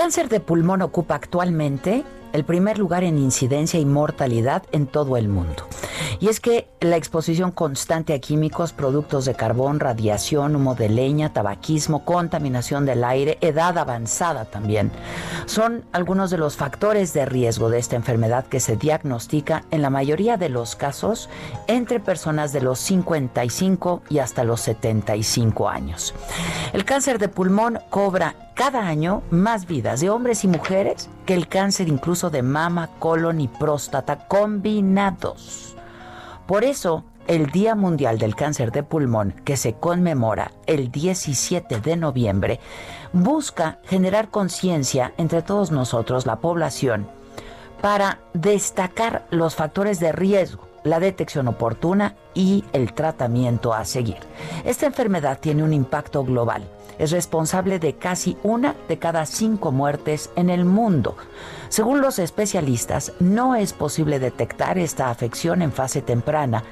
Cáncer de pulmón ocupa actualmente el primer lugar en incidencia y mortalidad en todo el mundo. Y es que la exposición constante a químicos, productos de carbón, radiación, humo de leña, tabaquismo, contaminación del aire, edad avanzada también, son algunos de los factores de riesgo de esta enfermedad que se diagnostica en la mayoría de los casos entre personas de los 55 y hasta los 75 años. El cáncer de pulmón cobra cada año más vidas de hombres y mujeres que el cáncer incluso de mama, colon y próstata combinados. Por eso, el Día Mundial del Cáncer de Pulmón, que se conmemora el 17 de noviembre, busca generar conciencia entre todos nosotros, la población, para destacar los factores de riesgo, la detección oportuna y el tratamiento a seguir. Esta enfermedad tiene un impacto global. Es responsable de casi una de cada cinco muertes en el mundo. Según los especialistas, no es posible detectar esta afección en fase temprana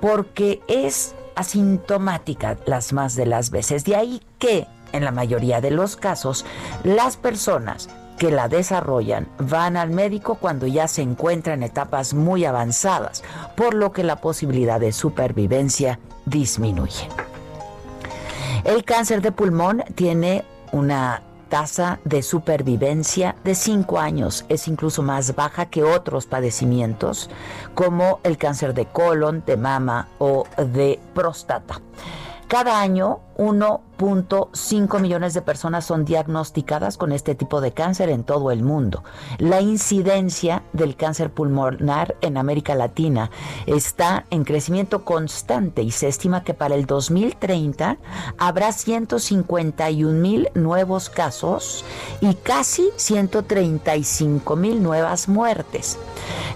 porque es asintomática las más de las veces. De ahí que, en la mayoría de los casos, las personas que la desarrollan van al médico cuando ya se encuentran en etapas muy avanzadas, por lo que la posibilidad de supervivencia disminuye. El cáncer de pulmón tiene una tasa de supervivencia de 5 años. Es incluso más baja que otros padecimientos como el cáncer de colon, de mama o de próstata. Cada año 1.5 millones de personas son diagnosticadas con este tipo de cáncer en todo el mundo. La incidencia del cáncer pulmonar en América Latina está en crecimiento constante y se estima que para el 2030 habrá 151 mil nuevos casos y casi 135 mil nuevas muertes.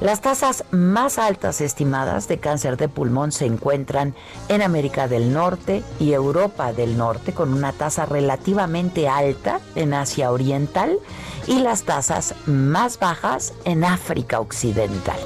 Las tasas más altas estimadas de cáncer de pulmón se encuentran en América del Norte y Europa del Norte, con una tasa relativamente alta en Asia Oriental y las tasas más bajas en África Occidental.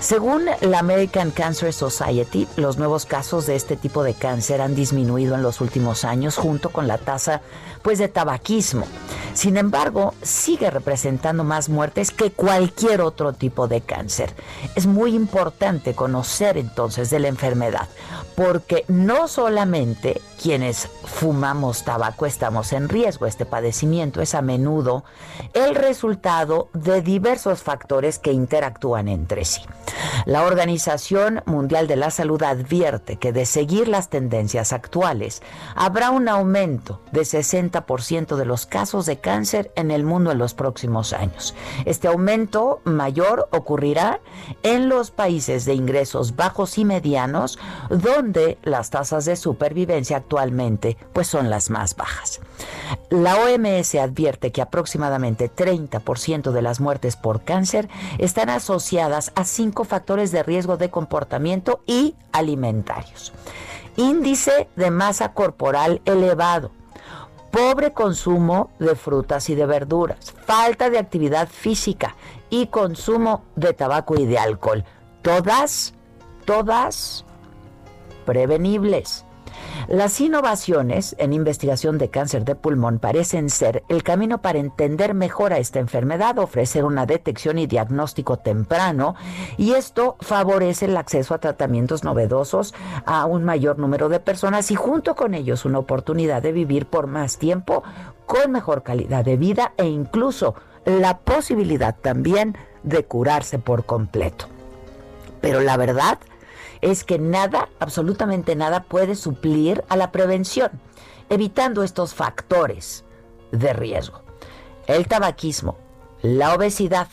Según la American Cancer Society, los nuevos casos de este tipo de cáncer han disminuido en los últimos años junto con la tasa pues de tabaquismo. Sin embargo, sigue representando más muertes que cualquier otro tipo de cáncer. Es muy importante conocer entonces de la enfermedad, porque no solamente quienes fumamos tabaco estamos en riesgo, este padecimiento es a menudo el resultado de diversos factores que interactúan entre sí. La Organización Mundial de la Salud advierte que de seguir las tendencias actuales, habrá un aumento de 60% de los casos de cáncer en el mundo en los próximos años. Este aumento mayor ocurrirá en los países de ingresos bajos y medianos, donde las tasas de supervivencia actualmente pues son las más bajas. La OMS advierte que aproximadamente 30% de las muertes por cáncer están asociadas a cinco factores de riesgo de comportamiento y alimentarios. Índice de masa corporal elevado, pobre consumo de frutas y de verduras, falta de actividad física y consumo de tabaco y de alcohol. Todas, todas prevenibles. Las innovaciones en investigación de cáncer de pulmón parecen ser el camino para entender mejor a esta enfermedad, ofrecer una detección y diagnóstico temprano y esto favorece el acceso a tratamientos novedosos a un mayor número de personas y junto con ellos una oportunidad de vivir por más tiempo con mejor calidad de vida e incluso la posibilidad también de curarse por completo. Pero la verdad es que nada, absolutamente nada puede suplir a la prevención, evitando estos factores de riesgo. El tabaquismo, la obesidad,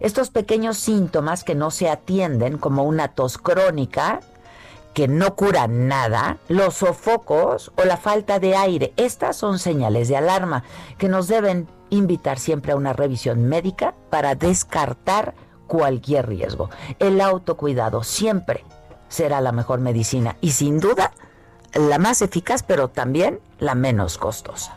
estos pequeños síntomas que no se atienden como una tos crónica, que no curan nada, los sofocos o la falta de aire, estas son señales de alarma que nos deben invitar siempre a una revisión médica para descartar cualquier riesgo. El autocuidado siempre será la mejor medicina y sin duda la más eficaz, pero también la menos costosa.